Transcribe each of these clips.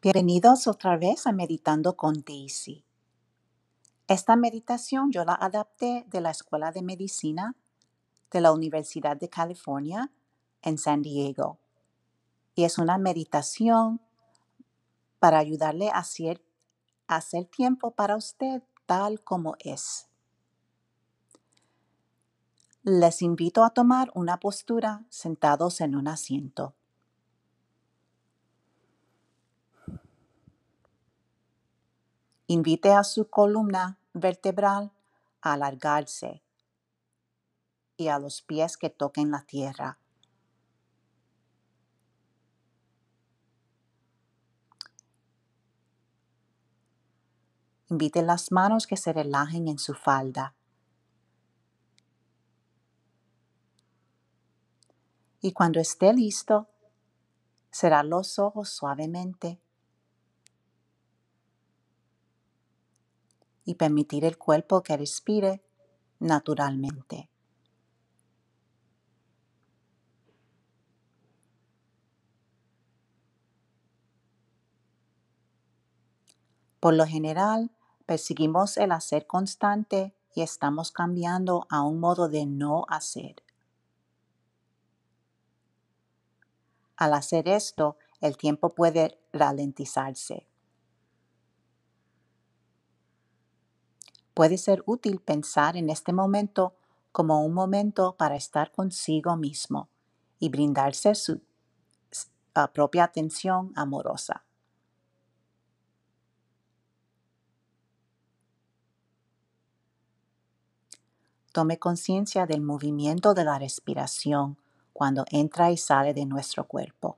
Bienvenidos otra vez a Meditando con Daisy. Esta meditación yo la adapté de la Escuela de Medicina de la Universidad de California en San Diego. Y es una meditación para ayudarle a hacer, a tiempo para usted tal como es. Les invito a tomar una postura sentados en un asiento. Invite a su columna vertebral a alargarse y a los pies que toquen la tierra. Invite las manos que se relajen en su falda. Y cuando esté listo, cerrar los ojos suavemente y permitir el cuerpo que respire naturalmente. Por lo general, perseguimos el hacer constante y estamos cambiando a un modo de no hacer. Al hacer esto, el tiempo puede ralentizarse. Puede ser útil pensar en este momento como un momento para estar consigo mismo y brindarse su propia atención amorosa. Tome conciencia del movimiento de la respiración cuando entra y sale de nuestro cuerpo.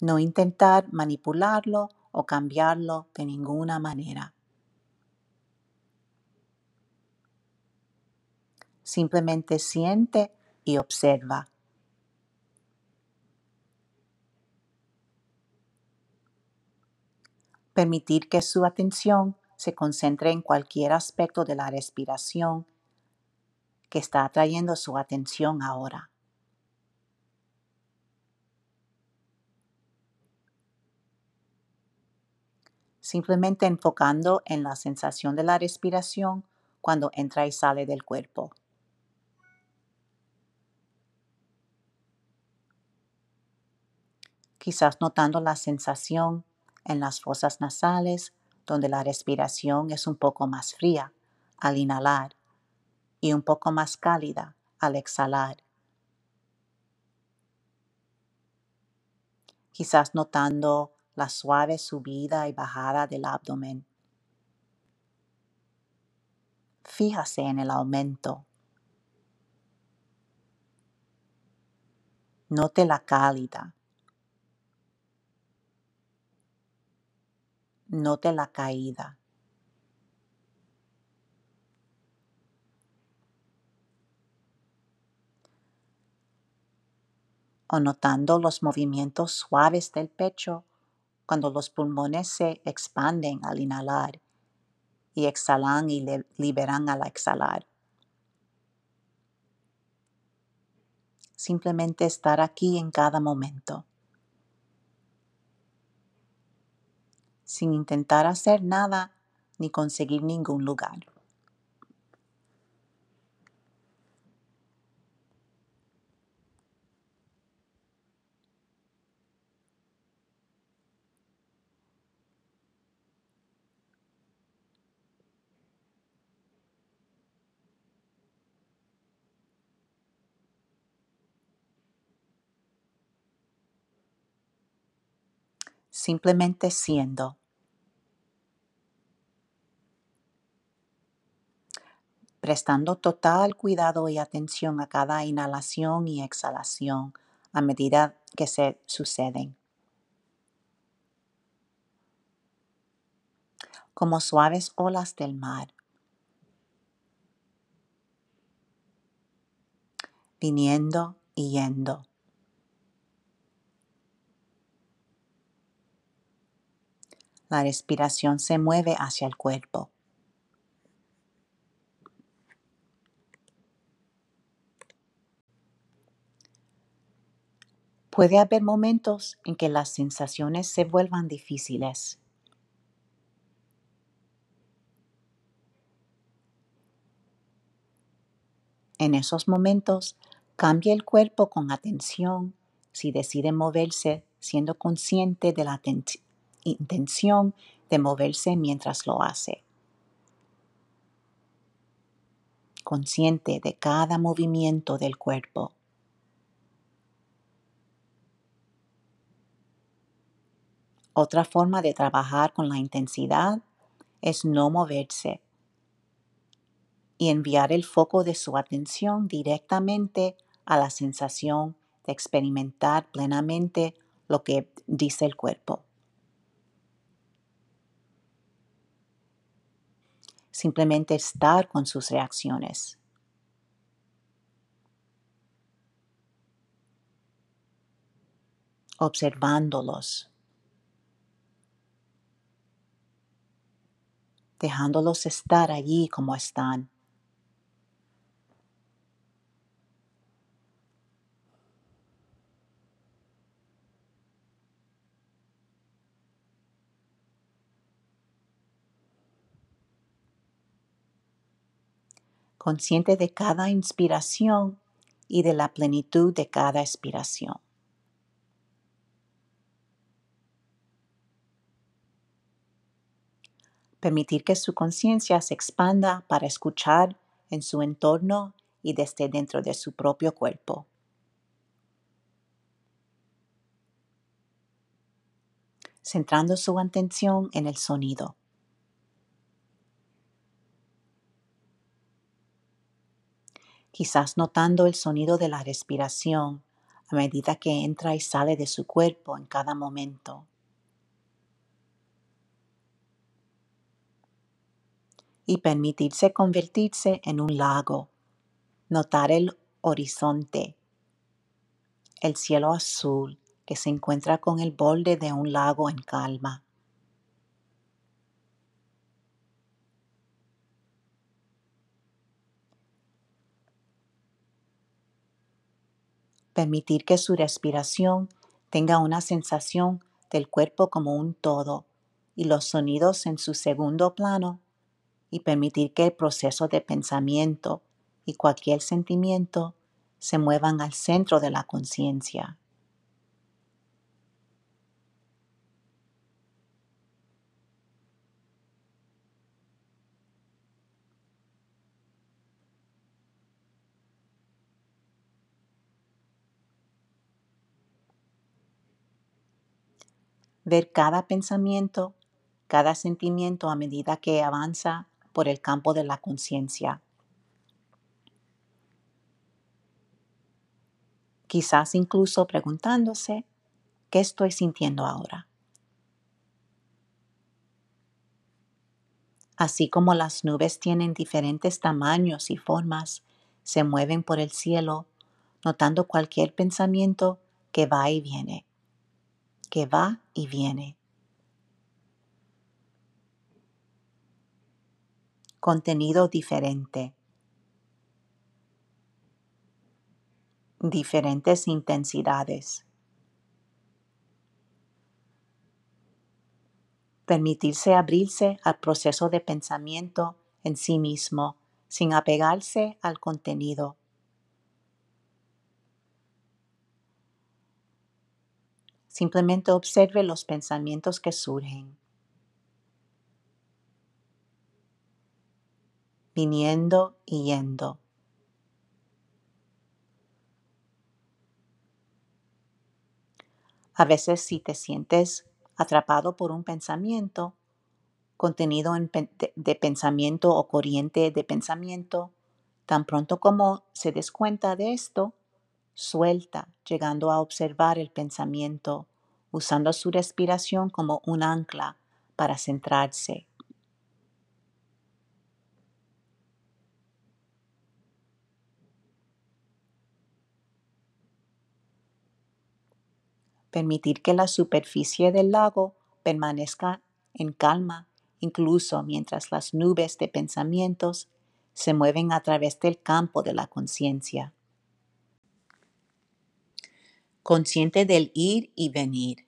No intentar manipularlo o cambiarlo de ninguna manera. Simplemente siente y observa. Permitir que su atención se concentre en cualquier aspecto de la respiración que está atrayendo su atención ahora. Simplemente enfocando en la sensación de la respiración cuando entra y sale del cuerpo. Quizás notando la sensación en las fosas nasales donde la respiración es un poco más fría al inhalar y un poco más cálida al exhalar. Quizás notando la suave subida y bajada del abdomen. Fíjase en el aumento. Note la cálida. Note la caída. O notando los movimientos suaves del pecho cuando los pulmones se expanden al inhalar y exhalan y liberan al exhalar. Simplemente estar aquí en cada momento. sin intentar hacer nada ni conseguir ningún lugar. Simplemente siendo. prestando total cuidado y atención a cada inhalación y exhalación a medida que se suceden. Como suaves olas del mar, viniendo y yendo. La respiración se mueve hacia el cuerpo. Puede haber momentos en que las sensaciones se vuelvan difíciles. En esos momentos, cambie el cuerpo con atención si decide moverse, siendo consciente de la intención de moverse mientras lo hace. Consciente de cada movimiento del cuerpo. Otra forma de trabajar con la intensidad es no moverse y enviar el foco de su atención directamente a la sensación de experimentar plenamente lo que dice el cuerpo. Simplemente estar con sus reacciones. Observándolos. Dejándolos estar allí como están. Consciente de cada inspiración y de la plenitud de cada expiración. Permitir que su conciencia se expanda para escuchar en su entorno y desde dentro de su propio cuerpo. Centrando su atención en el sonido. Quizás notando el sonido de la respiración a medida que entra y sale de su cuerpo en cada momento. Y permitirse convertirse en un lago, notar el horizonte, el cielo azul que se encuentra con el borde de un lago en calma. Permitir que su respiración tenga una sensación del cuerpo como un todo y los sonidos en su segundo plano y permitir que el proceso de pensamiento y cualquier sentimiento se muevan al centro de la conciencia. Ver cada pensamiento, cada sentimiento a medida que avanza por el campo de la conciencia. Quizás incluso preguntándose, ¿qué estoy sintiendo ahora? Así como las nubes tienen diferentes tamaños y formas, se mueven por el cielo, notando cualquier pensamiento que va y viene que va y viene. Contenido diferente. Diferentes intensidades. Permitirse abrirse al proceso de pensamiento en sí mismo sin apegarse al contenido Simplemente observe los pensamientos que surgen, viniendo y yendo. A veces si te sientes atrapado por un pensamiento, contenido de pensamiento o corriente de pensamiento, tan pronto como se des cuenta de esto, suelta, llegando a observar el pensamiento, usando su respiración como un ancla para centrarse. Permitir que la superficie del lago permanezca en calma, incluso mientras las nubes de pensamientos se mueven a través del campo de la conciencia. Consciente del ir y venir.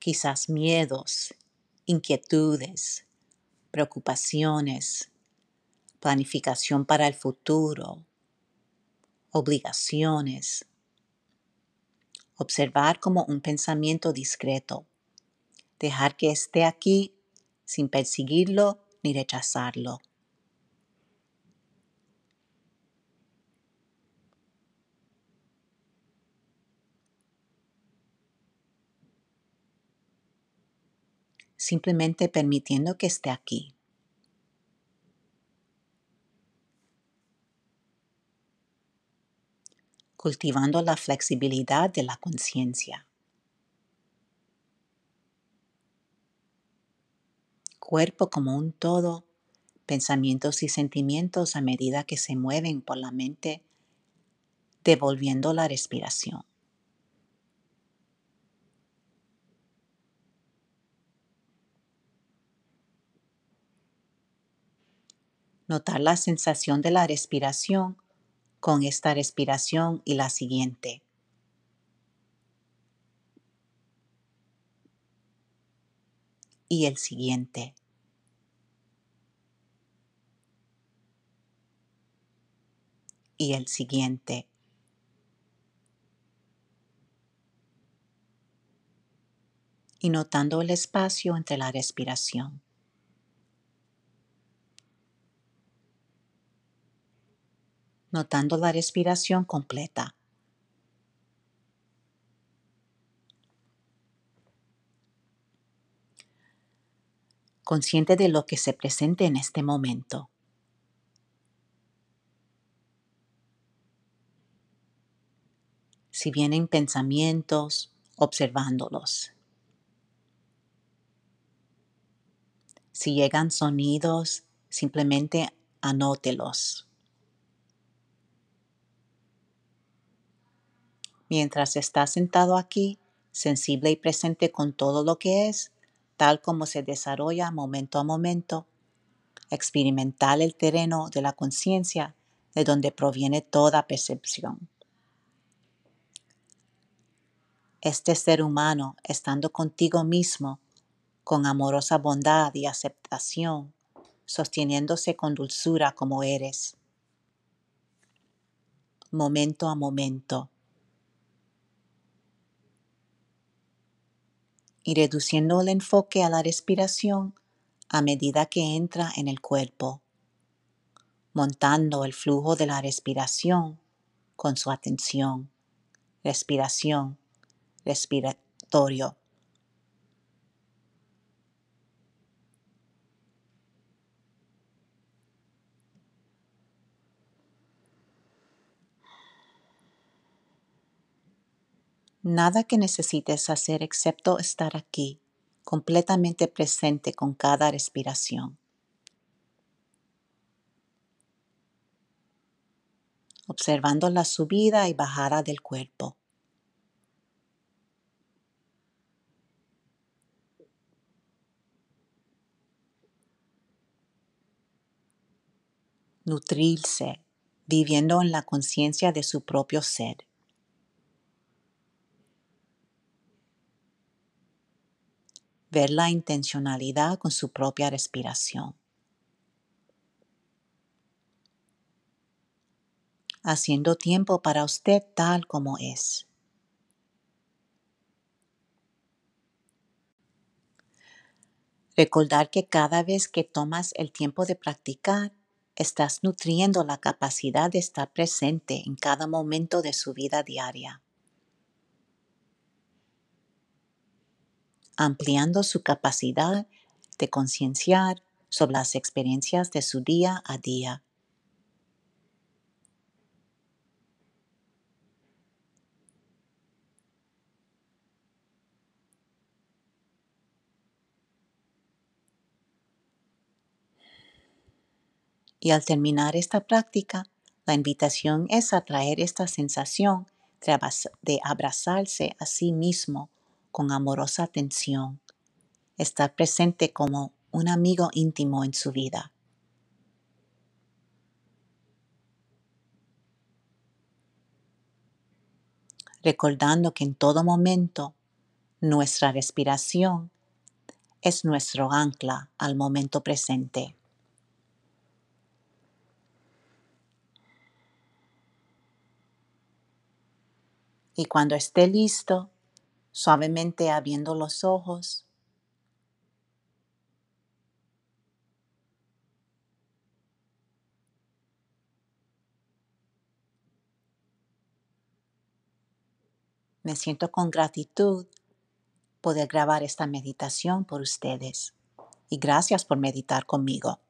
Quizás miedos, inquietudes, preocupaciones, planificación para el futuro, obligaciones. Observar como un pensamiento discreto. Dejar que esté aquí sin perseguirlo ni rechazarlo. Simplemente permitiendo que esté aquí. cultivando la flexibilidad de la conciencia. Cuerpo como un todo, pensamientos y sentimientos a medida que se mueven por la mente, devolviendo la respiración. Notar la sensación de la respiración con esta respiración y la siguiente. Y el siguiente. Y el siguiente. Y notando el espacio entre la respiración. Notando la respiración completa. Consciente de lo que se presente en este momento. Si vienen pensamientos, observándolos. Si llegan sonidos, simplemente anótelos. Mientras está sentado aquí, sensible y presente con todo lo que es, tal como se desarrolla momento a momento, experimentar el terreno de la conciencia de donde proviene toda percepción. Este ser humano, estando contigo mismo, con amorosa bondad y aceptación, sosteniéndose con dulzura como eres, momento a momento, y reduciendo el enfoque a la respiración a medida que entra en el cuerpo, montando el flujo de la respiración con su atención, respiración, respiratorio. Nada que necesites hacer excepto estar aquí, completamente presente con cada respiración. Observando la subida y bajada del cuerpo. Nutrirse, viviendo en la conciencia de su propio ser. Ver la intencionalidad con su propia respiración. Haciendo tiempo para usted tal como es. Recordar que cada vez que tomas el tiempo de practicar, estás nutriendo la capacidad de estar presente en cada momento de su vida diaria. Ampliando su capacidad de concienciar sobre las experiencias de su día a día. Y al terminar esta práctica, la invitación es a traer esta sensación de abrazarse a sí mismo con amorosa atención, estar presente como un amigo íntimo en su vida. recordando que en todo momento nuestra respiración es nuestro ancla al momento presente. Y cuando esté listo, suavemente abriendo los ojos, me siento con gratitud poder grabar esta meditación por ustedes. Y gracias por meditar conmigo.